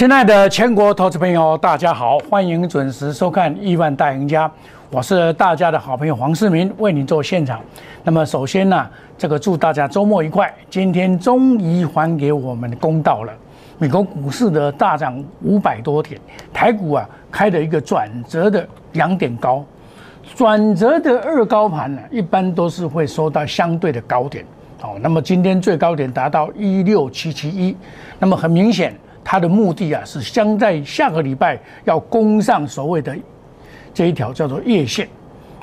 亲爱的全国投资朋友，大家好，欢迎准时收看《亿万大赢家》，我是大家的好朋友黄世明，为您做现场。那么首先呢，这个祝大家周末愉快。今天终于还给我们公道了，美国股市的大涨五百多点，台股啊开了一个转折的两点高，转折的二高盘呢，一般都是会收到相对的高点。好，那么今天最高点达到一六七七一，那么很明显。它的目的啊，是将在下个礼拜要攻上所谓的这一条叫做月线，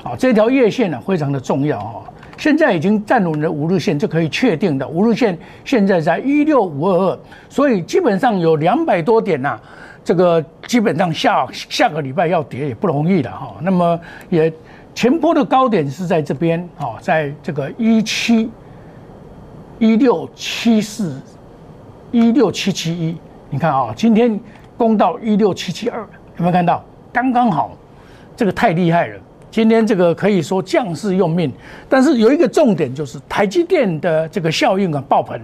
啊，这条月线呢非常的重要啊。现在已经站稳了五日线，就可以确定的五日线现在在一六五二二，所以基本上有两百多点呐，这个基本上下下个礼拜要跌也不容易的哈。那么也前波的高点是在这边啊，在这个一七一六七四一六七七一。你看啊，今天攻到一六七七二，有没有看到？刚刚好，这个太厉害了。今天这个可以说将士用命，但是有一个重点就是台积电的这个效应啊爆棚，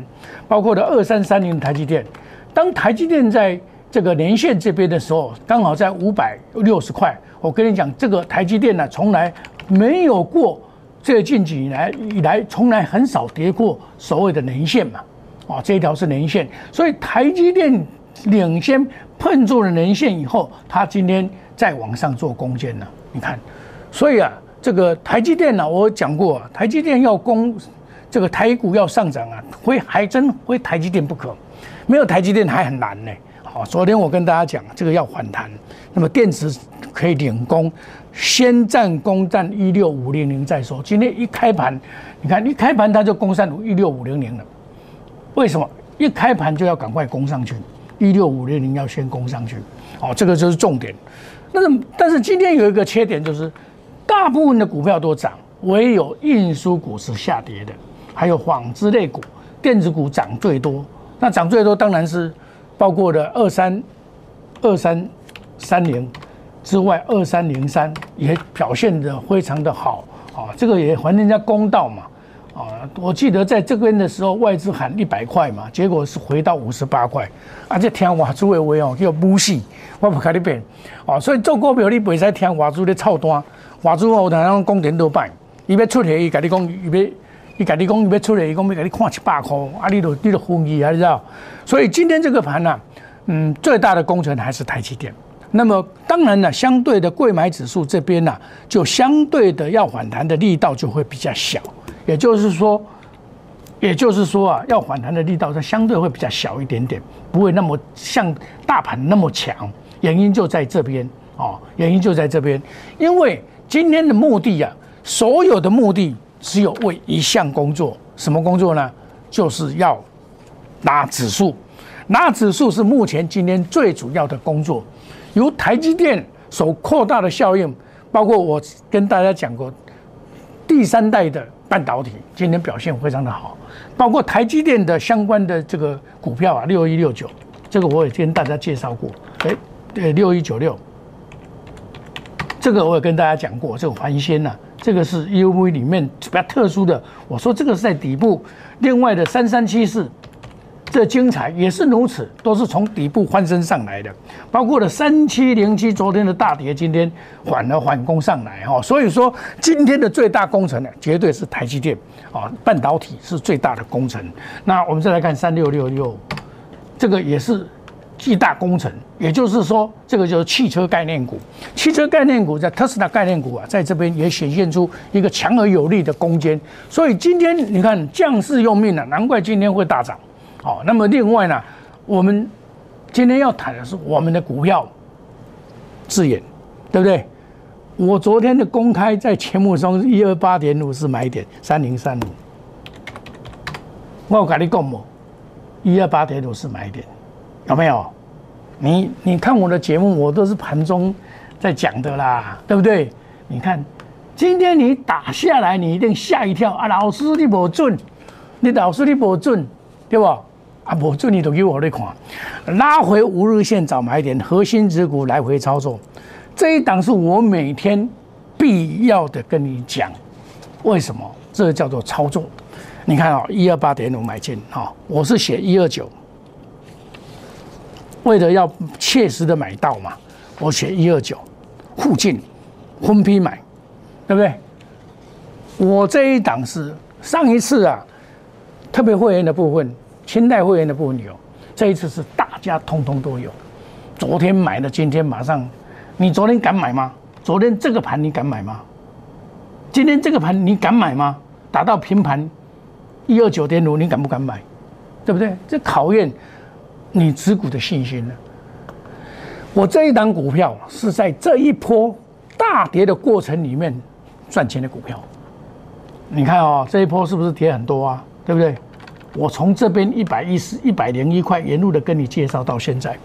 包括的二三三零台积电。当台积电在这个年线这边的时候，刚好在五百六十块。我跟你讲，这个台积电呢，从来没有过这近几年以来，从来很少跌过所谓的年线嘛。啊，这一条是年线，所以台积电领先碰住了年线以后，它今天再往上做攻坚了。你看，所以啊，这个台积电呢，我讲过，台积电要攻这个台股要上涨啊，非还真非台积电不可，没有台积电还很难呢。好，昨天我跟大家讲，这个要反弹，那么电池可以领攻，先占攻占一六五零零再说。今天一开盘，你看一开盘它就攻上一六五零零了。为什么一开盘就要赶快攻上去？一六五零零要先攻上去，哦，这个就是重点。但是但是今天有一个缺点，就是大部分的股票都涨，唯有运输股是下跌的，还有纺织类股、电子股涨最多。那涨最多当然是包括的二三二三三零之外，二三零三也表现的非常的好啊，这个也还人家公道嘛。啊，我记得在这边的时候，外资喊一百块嘛，结果是回到五十八块，而且听外资的话哦，叫不死，我不开你变，哦，所以做股票你不使听外资的操单，外资有哪样讲点都摆，伊要出去，伊甲你讲，伊要，伊甲你讲，伊要出去，伊讲要甲你看七百块，啊，你都你都昏去啊，你知道？所以今天这个盘呢，嗯，最大的工程还是台积电。那么当然呢，相对的贵买指数这边呢，就相对的要反弹的力道就会比较小。也就是说，也就是说啊，要反弹的力道它相对会比较小一点点，不会那么像大盘那么强。原因就在这边哦，原因就在这边。因为今天的目的呀，所有的目的只有为一项工作，什么工作呢？就是要拿指数，拿指数是目前今天最主要的工作。由台积电所扩大的效应，包括我跟大家讲过，第三代的。半导体今天表现非常的好，包括台积电的相关的这个股票啊，六一六九，这个我也跟大家介绍过。哎，对，六一九六，这个我也跟大家讲过，这个环纤呐，这个是 UV 里面比较特殊的。我说这个是在底部，另外的三三七四。这精彩也是如此，都是从底部翻身上来的，包括了三七零七昨天的大跌，今天反而反攻上来哈。所以说今天的最大工程呢，绝对是台积电啊，半导体是最大的工程。那我们再来看三六六六，这个也是巨大工程，也就是说这个就是汽车概念股，汽车概念股在特斯拉概念股啊，在这边也显现出一个强而有力的攻坚。所以今天你看将士用命啊，难怪今天会大涨。好，那么另外呢，我们今天要谈的是我们的股票字眼，对不对？我昨天的公开在节目中一二八点五是买点，三零三五。我跟你讲么？一二八点五是买点，有没有？你你看我的节目，我都是盘中在讲的啦，对不对？你看今天你打下来，你一定吓一跳啊！老师你不准，你老师你不准，对不？啊，我，这你都给我来看，拉回五日线找买点，核心指股来回操作，这一档是我每天必要的跟你讲，为什么？这叫做操作。你看啊，一二八点五买进，哈，我是写一二九，为了要切实的买到嘛，我写一二九附近分批买，对不对？我这一档是上一次啊，特别会员的部分，清代会员的部分有，这一次是大家通通都有。昨天买的，今天马上，你昨天敢买吗？昨天这个盘你敢买吗？今天这个盘你敢买吗？打到平盘一二九点五，你敢不敢买？对不对？这考验你持股的信心了。我这一档股票是在这一波大跌的过程里面赚钱的股票。你看哦，这一波是不是跌很多啊？对不对？我从这边一百一十一百零一块沿路的跟你介绍到现在，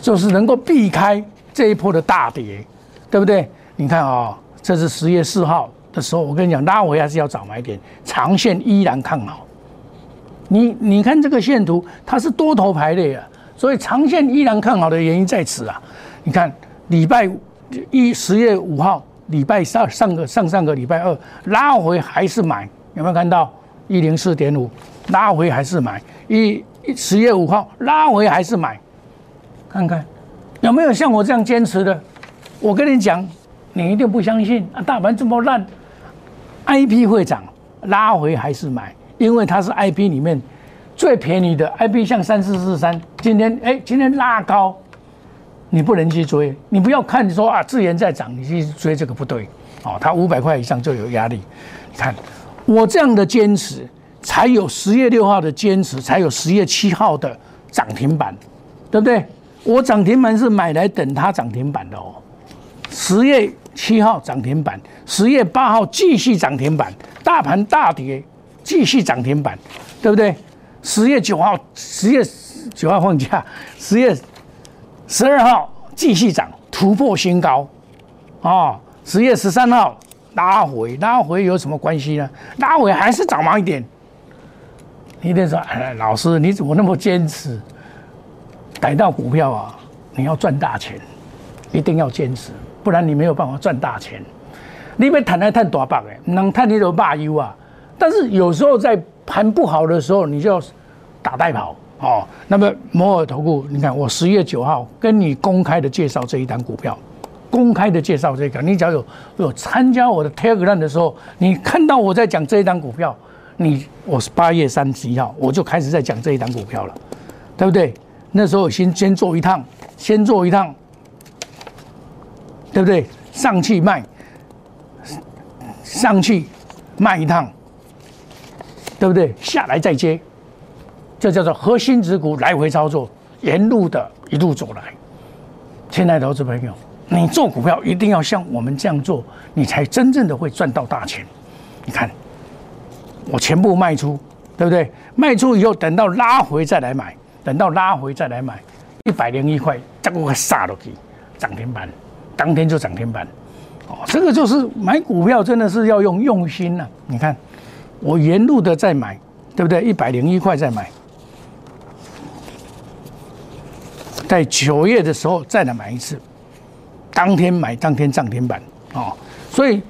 就是能够避开这一波的大跌，对不对？你看啊，这是十月四号的时候，我跟你讲，拉回还是要早买点，长线依然看好。你你看这个线图，它是多头排列啊，所以长线依然看好的原因在此啊。你看礼拜一十月五号。礼拜上上个上上个礼拜二拉回还是买，有没有看到一零四点五拉回还是买？一十月五号拉回还是买？看看有没有像我这样坚持的？我跟你讲，你一定不相信啊！大盘这么烂，I P 会涨，拉回还是买？因为它是 I P 里面最便宜的 I P，像三四四三，今天哎，今天拉高。你不能去追，你不要看说啊，资源在涨，你去追这个不对，哦，它五百块以上就有压力。你看我这样的坚持，才有十月六号的坚持，才有十月七号的涨停板，对不对？我涨停板是买来等它涨停板的哦。十月七号涨停板，十月八号继续涨停板，大盘大跌继续涨停板，对不对？十月九号，十月九号放假，十月。十二号继续涨，突破新高，啊！十月十三号拉回，拉回有什么关系呢？拉回还是涨忙一点。你得说，老师你怎么那么坚持？逮到股票啊，你要赚大钱，一定要坚持，不然你没有办法赚大钱。你别谈来谈大把哎，能谈你都罢休啊。但是有时候在盘不好的时候，你就要打带跑。哦，那么摩尔投顾，你看我十月九号跟你公开的介绍这一单股票，公开的介绍这个，你只要有有参加我的 Telegram 的时候，你看到我在讲这一档股票，你我是八月三十一号我就开始在讲这一档股票了，对不对？那时候先先做一趟，先做一趟，对不对？上去卖，上去卖一趟，对不对？下来再接。这叫做核心指股来回操作，沿路的一路走来。亲爱的投资朋友，你做股票一定要像我们这样做，你才真正的会赚到大钱。你看，我全部卖出，对不对？卖出以后，等到拉回再来买，等到拉回再来买，一百零一块，这个杀落去，涨停板，当天就涨停板。哦，这个就是买股票真的是要用用心呐。你看，我沿路的在买，对不对？一百零一块再买。在九月的时候再来买一次，当天买当天涨停板啊！所以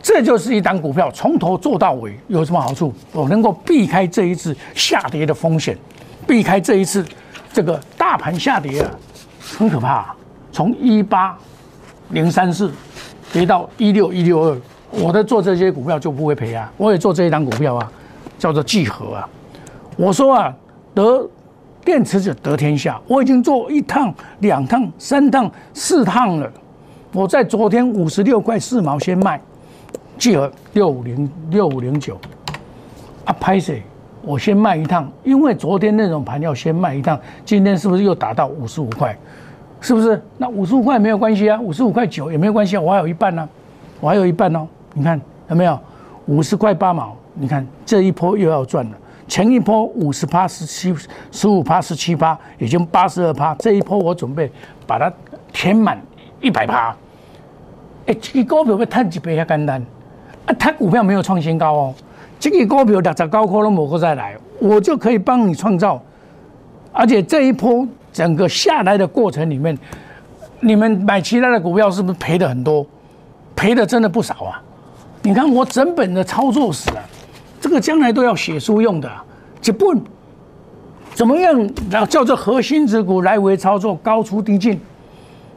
这就是一档股票从头做到尾有什么好处？我能够避开这一次下跌的风险，避开这一次这个大盘下跌啊，很可怕。从一八零三四跌到一六一六二，我在做这些股票就不会赔啊！我也做这一档股票啊，叫做聚合啊。我说啊，得。电池就得天下，我已经做一趟、两趟、三趟、四趟了。我在昨天五十六块四毛先卖，聚合六五零六五零九啊，拍谁？我先卖一趟，因为昨天那种盘要先卖一趟，今天是不是又达到五十五块？是不是？那五十五块没有关系啊，五十五块九也没有关系啊，我还有一半呢，我还有一半哦。你看有没有？五十块八毛，你看这一波又要赚了。前一波五十趴十七十五趴十七趴，已经八十二趴。这一波我准备把它填满一百趴。哎，这个股票要赚几倍也简单。啊，它股票没有创新高哦。这个股票六十高可能某个再来，我就可以帮你创造。而且这一波整个下来的过程里面，你们买其他的股票是不是赔的很多？赔的真的不少啊！你看我整本的操作史啊。这个将来都要写书用的，一本怎么样？然后叫做核心之股来回操作，高出低进，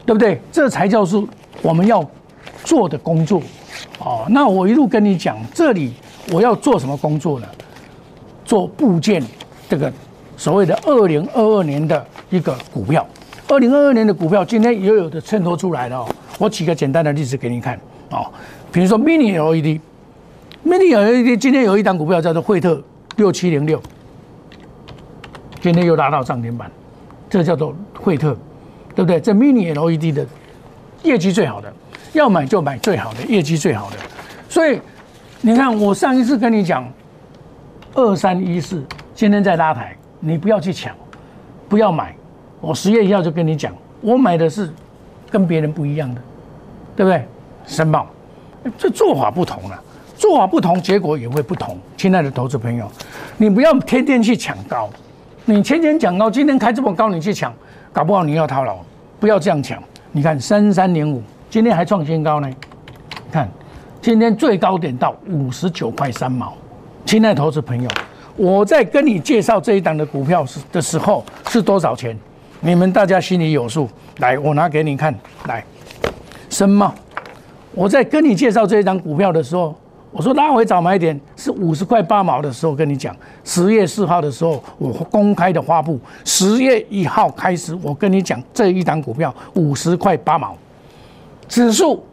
对不对？这才叫是我们要做的工作。哦，那我一路跟你讲，这里我要做什么工作呢？做部件，这个所谓的二零二二年的一个股票。二零二二年的股票，今天也有的衬托出来了哦。我举个简单的例子给你看哦，比如说 Mini LED，Mini LED 今天有一档股票叫做惠特六七零六，今天又拉到涨停板，这叫做惠特，对不对？这 Mini LED 的业绩最好的，要买就买最好的，业绩最好的。所以你看，我上一次跟你讲二三一四，今天在拉抬，你不要去抢，不要买。我十月一号就跟你讲，我买的是跟别人不一样的，对不对？申报，这做法不同了，做法不同，结果也会不同。亲爱的投资朋友，你不要天天去抢高，你天天讲高，今天开这么高，你去抢，搞不好你要套牢。不要这样抢。你看三三零五，今天还创新高呢。看，今天最高点到五十九块三毛。亲爱的投资朋友，我在跟你介绍这一档的股票是的时候是多少钱？你们大家心里有数，来，我拿给你看。来，深茂，我在跟你介绍这一张股票的时候，我说拉回早买点是五十块八毛的时候跟你讲，十月四号的时候我公开的发布，十月一号开始我跟你讲这一张股票五十块八毛，指数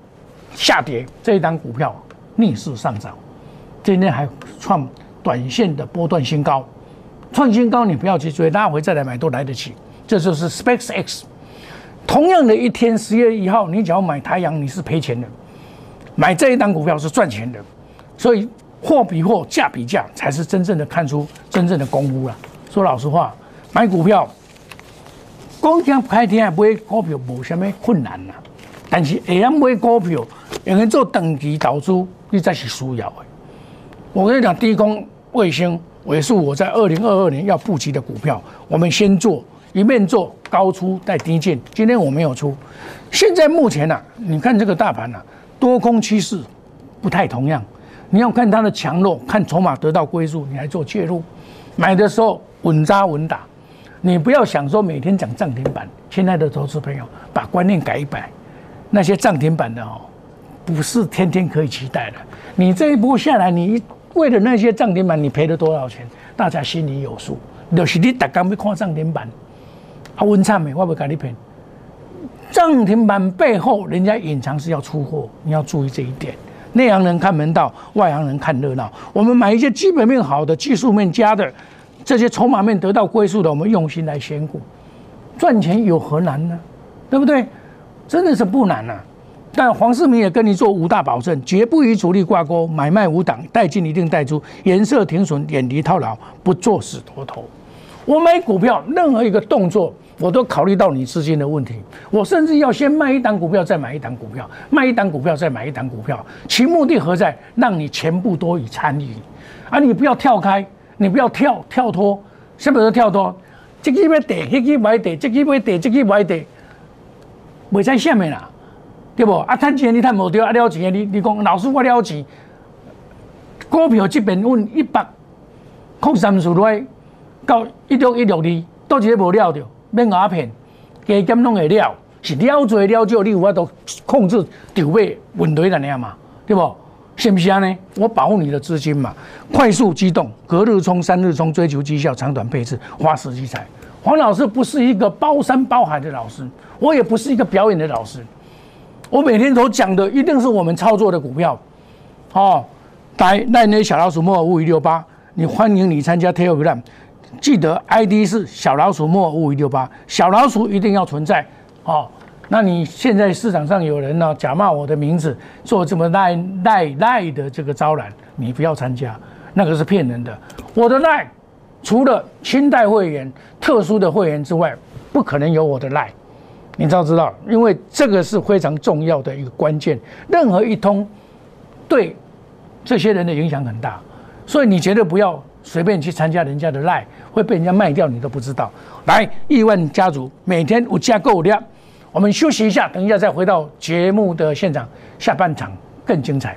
下跌，这一张股票逆势上涨，今天还创短线的波段新高，创新高你不要去追，拉回再来买都来得及。这就是 SpaceX，同样的一天，十月一号，你只要买太阳，你是赔钱的；买这一档股票是赚钱的。所以货比货，价比价，才是真正的看出真正的功夫了。说老实话，买股票，光天开天买股票无什么困难呐。但是会晓买股票，用来做长期投资，你才是需要的。我跟你讲，低空卫星也是我在二零二二年要布局的股票，我们先做。一面做高出再低进，今天我没有出。现在目前呢，你看这个大盘呢，多空趋势不太同样。你要看它的强弱，看筹码得到归宿，你来做介入。买的时候稳扎稳打，你不要想说每天讲涨停板。亲爱的投资朋友，把观念改一改。那些涨停板的哦，不是天天可以期待的。你这一波下来，你为了那些涨停板，你赔了多少钱？大家心里有数。就是你大刚要看涨停板。啊，温差美，我不跟你赔。涨停板背后，人家隐藏是要出货，你要注意这一点。内行人看门道，外行人看热闹。我们买一些基本面好的、技术面佳的，这些筹码面得到归宿的，我们用心来选股，赚钱有何难呢？对不对？真的是不难呐。但黄世明也跟你做五大保证：绝不与主力挂钩，买卖无档，带进一定带出，颜色停损，远离套牢，不做死多头。我买股票，任何一个动作。我都考虑到你资金的问题，我甚至要先卖一档股票，再买一档股票，卖一档股票，再买一档股票，其目的何在？让你全部都以参与，而你不要跳开，你不要跳跳脱，什么叫跳脱？这个要跌，那个买跌，这个要跌，这个买跌，未在下面啦，对不？啊，赚钱你赚无掉，啊了钱你你讲老师我了钱，股票这边问一百，控三十来到一六一六二，都一个无了掉。免鸦片，加减拢会了，是了做了少，你有法度控制筹码问题了呢嘛？对不？是不是安尼？我保护你的资金嘛，快速机动，隔日冲、三日冲，追求绩效，长短配置，花时机财。黄老师不是一个包山包海的老师，我也不是一个表演的老师。我每天都讲的一定是我们操作的股票。哦，来，那那小老鼠莫五五六八，你欢迎你参加 Telegram。记得 ID 是小老鼠莫五五六八，小老鼠一定要存在哦。那你现在市场上有人呢假冒我的名字做这么赖赖赖的这个招揽，你不要参加，那个是骗人的。我的赖除了清代会员、特殊的会员之外，不可能有我的赖。你知道知道？因为这个是非常重要的一个关键，任何一通对这些人的影响很大，所以你绝对不要。随便去参加人家的赖，会被人家卖掉，你都不知道。来，亿万家族每天五家购物量，我们休息一下，等一下再回到节目的现场，下半场更精彩。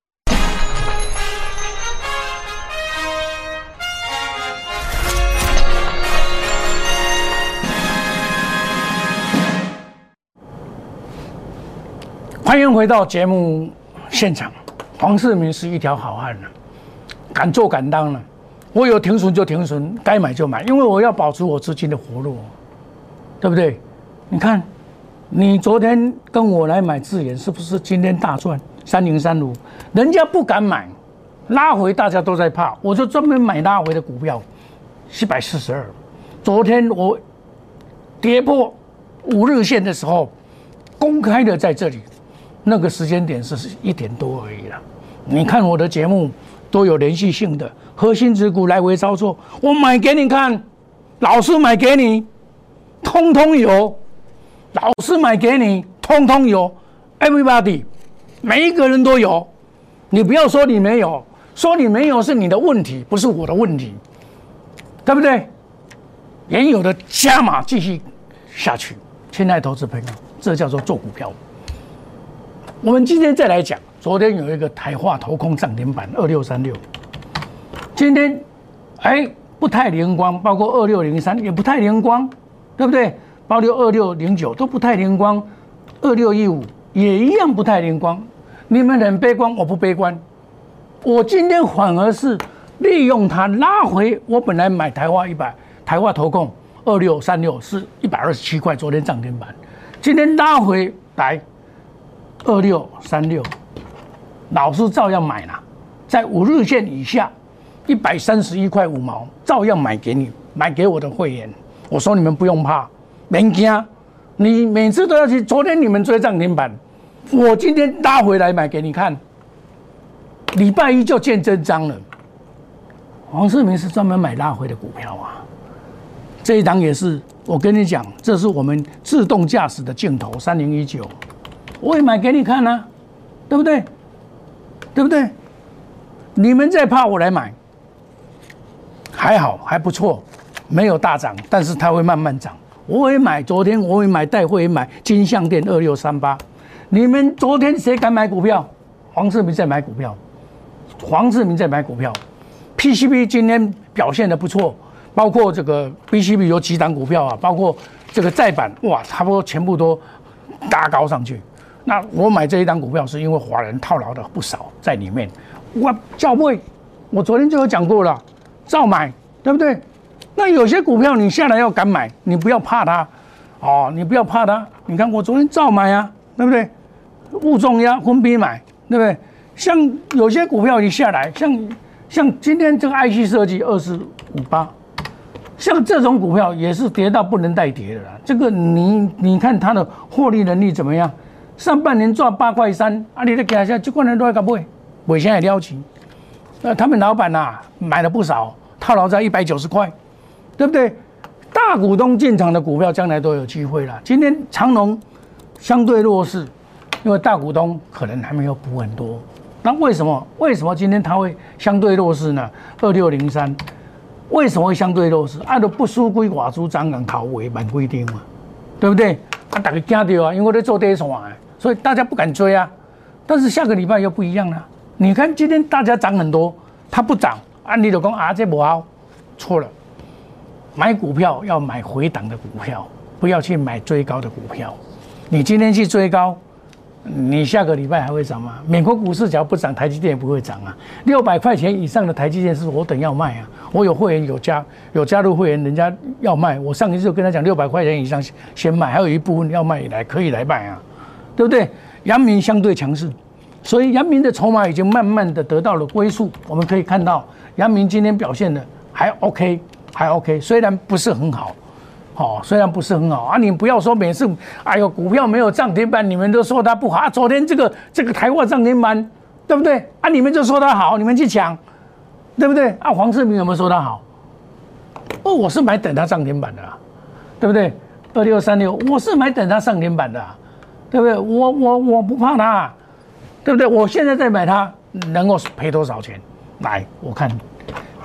欢迎回到节目现场。黄世明是一条好汉呢，敢做敢当呢。我有停损就停损，该买就买，因为我要保持我资金的活络，对不对？你看，你昨天跟我来买智研，是不是今天大赚三零三五？人家不敢买，拉回大家都在怕，我就专门买拉回的股票，七百四十二。昨天我跌破五日线的时候，公开的在这里，那个时间点是一点多而已了。你看我的节目都有连续性的。核心持股来回操作，我买给你看，老师买给你，通通有，老师买给你，通通有，everybody，每一个人都有，你不要说你没有，说你没有是你的问题，不是我的问题，对不对？原有的加码继续下去，亲爱投资朋友，这叫做做股票。我们今天再来讲，昨天有一个台化投控涨停板二六三六。今天，哎，不太灵光，包括二六零三也不太灵光，对不对？包括二六零九都不太灵光，二六一五也一样不太灵光。你们很悲观，我不悲观。我今天反而是利用它拉回。我本来买台化一百，台化投控二六三六是一百二十七块，昨天涨停板，今天拉回来二六三六，老师照样买了，在五日线以下。一百三十一块五毛，照样买给你，买给我的会员。我说你们不用怕，没惊。你每次都要去。昨天你们追涨停板，我今天拉回来买给你看。礼拜一就见真章了。黄世明是专门买拉回的股票啊。这一档也是，我跟你讲，这是我们自动驾驶的镜头三零一九，我也买给你看啊，对不对？对不对？你们在怕我来买。还好还不错，没有大涨，但是它会慢慢涨。我也买，昨天我也买，带会买金项店二六三八。你们昨天谁敢买股票？黄世明在买股票，黄世明在买股票。PCB 今天表现的不错，包括这个 PCB 有几档股票啊，包括这个再版，哇，差不多全部都拉高上去。那我买这一档股票是因为华人套牢的不少在里面。我教会，我昨天就有讲过了。照买，对不对？那有些股票你下来要敢买，你不要怕它，哦，你不要怕它。你看我昨天照买啊，对不对？物重压分批买，对不对？像有些股票一下来，像像今天这个 IC 设计二四五八，像这种股票也是跌到不能再跌的了。这个你你看它的获利能力怎么样？上半年赚八块三，啊，你的给下这块人都要搞不会，尾现在撩起，那他们老板呐买了不少。套牢在一百九十块，对不对？大股东进场的股票将来都有机会了。今天长隆相对弱势，因为大股东可能还没有补很多。那为什么？为什么今天它会相对弱势呢？二六零三为什么会相对弱势？按照不输归寡猪涨敢考尾板规定嘛，对不对？啊，大家惊到啊，因为我在做跌什啊，所以大家不敢追啊。但是下个礼拜又不一样了。你看今天大家涨很多，它不涨。按理就讲啊，这不好，错了。买股票要买回档的股票，不要去买追高的股票。你今天去追高，你下个礼拜还会涨吗？美国股市只要不涨，台积电也不会涨啊。六百块钱以上的台积电是我等要卖啊。我有会员有加有加入会员，人家要卖，我上一次就跟他讲六百块钱以上先卖，还有一部分要卖来可以来卖啊。对不对？阳明相对强势，所以阳明的筹码已经慢慢的得到了归宿。我们可以看到，阳明今天表现的还 OK，还 OK，虽然不是很好，好，虽然不是很好啊。你不要说每次，哎呦，股票没有涨停板，你们都说它不好啊。昨天这个这个台化涨停板，对不对？啊，你们就说它好，你们去抢，对不对？啊，黄世明有没有说它好？哦，我是买等它涨停板的，对不对？二六三六，我是买等它上天板的，对不对？我我我不怕它，对不对？我现在在买它，能够赔多少钱？来，我看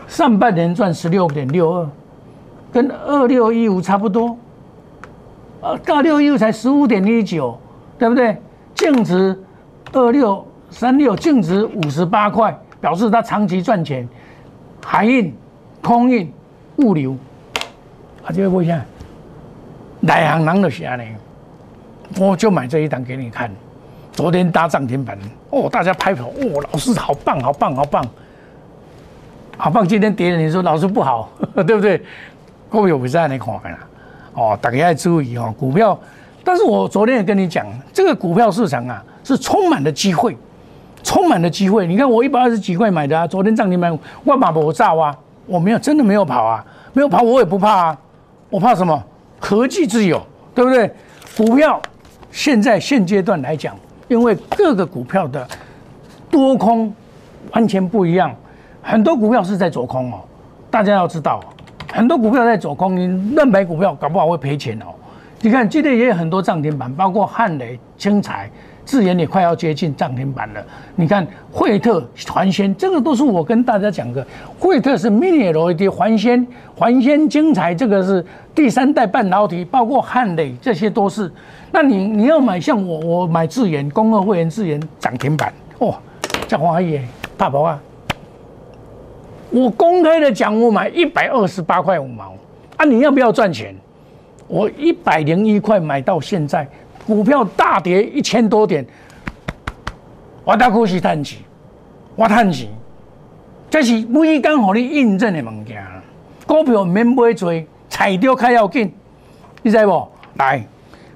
上半年赚十六点六二，跟二六一五差不多，呃，二六一五才十五点一九，对不对？净值二六三六，净值五十八块，表示它长期赚钱。海运、空运、物流，啊，这个问一下。内行人就是安尼，我就买这一档给你看。昨天搭涨停板，哦，大家拍手，哦，老师好棒，好棒，好棒，好棒。今天跌了，你说老师不好，对不对？股票不是安尼看啦。哦，大家要注意哦，股票。但是我昨天也跟你讲，这个股票市场啊，是充满了机会，充满了机会。你看我一百二十几块买的啊，昨天涨停板，万马不炸啊，我没有，真的没有跑啊，没有跑，我也不怕啊，我怕什么？科技自由，对不对？股票现在现阶段来讲，因为各个股票的多空完全不一样，很多股票是在走空哦。大家要知道，很多股票在走空，你乱买股票，搞不好会赔钱哦。你看今天也有很多涨停板，包括汉雷、青彩。智研也快要接近涨停板了。你看惠特、环纤，这个都是我跟大家讲的。惠特是 Mini LED，环纤、环纤精彩，这个是第三代半导体，包括汉磊，这些都是。那你你要买像我，我买智研，公二会员智研涨停板，哇，这华谊大宝啊！我公开的讲，我买一百二十八块五毛啊！你要不要赚钱？我一百零一块买到现在。股票大跌一千多点，我大股是叹气，我叹气，这是每刚好你印证的物件。股票免买做，踩掉开要紧，你知不？来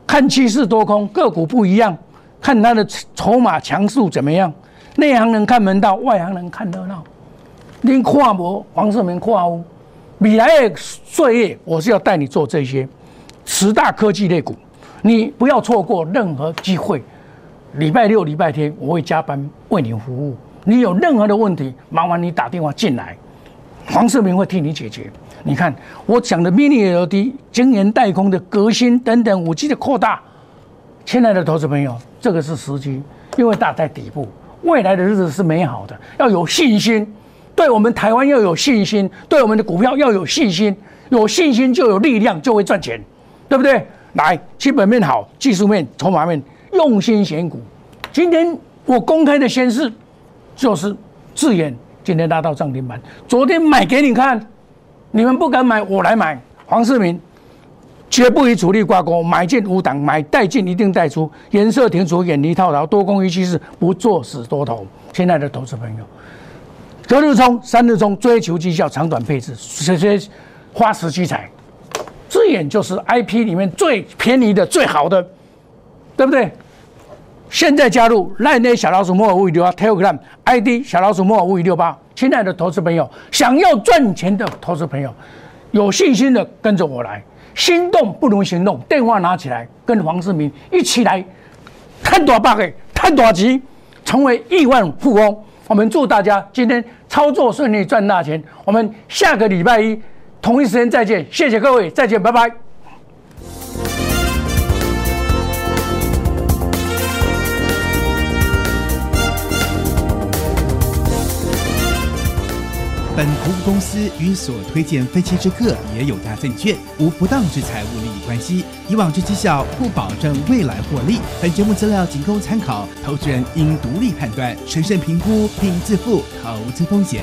看趋势多空，个股不一样，看它的筹码强势怎么样。内行人看门道，外行人看热闹。您看无黄世明看有，未来的岁月，我是要带你做这些十大科技类股。你不要错过任何机会。礼拜六、礼拜天我会加班为你服务。你有任何的问题，麻烦你打电话进来，黄世明会替你解决。你看我讲的 Mini LED、晶圆代工的革新等等五 G 的扩大，亲爱的投资朋友，这个是时机，因为大在底部，未来的日子是美好的，要有信心。对我们台湾要有信心，对我们的股票要有信心，有信心就有力量，就会赚钱，对不对？来，基本面好，技术面、筹码面，用心选股。今天我公开的宣示，就是自研今天拉到涨停板。昨天买给你看，你们不敢买，我来买。黄世明绝不与主力挂钩，买进无挡，买带进一定带出，颜色停除，远离套牢，多空一趋势，不做死多头。亲爱的投资朋友，隔日冲，三日冲，追求绩效，长短配置，这些花时机财。智眼就是 I P 里面最便宜的、最好的，对不对？现在加入赖内小老鼠莫尔五五六八 Telegram I D 小老鼠莫尔五五六八，亲爱的投资朋友，想要赚钱的投资朋友，有信心的跟着我来，心动不如行动，电话拿起来，跟黄世明一起来看多大个，看多吉，成为亿万富翁。我们祝大家今天操作顺利，赚大钱。我们下个礼拜一。同一时间再见，谢谢各位，再见，拜拜。本服务公司与所推荐分期之客也有大证券无不当之财务利益关系，以往之绩效不保证未来获利。本节目资料仅供参考，投资人应独立判断、审慎评估并自负投资风险。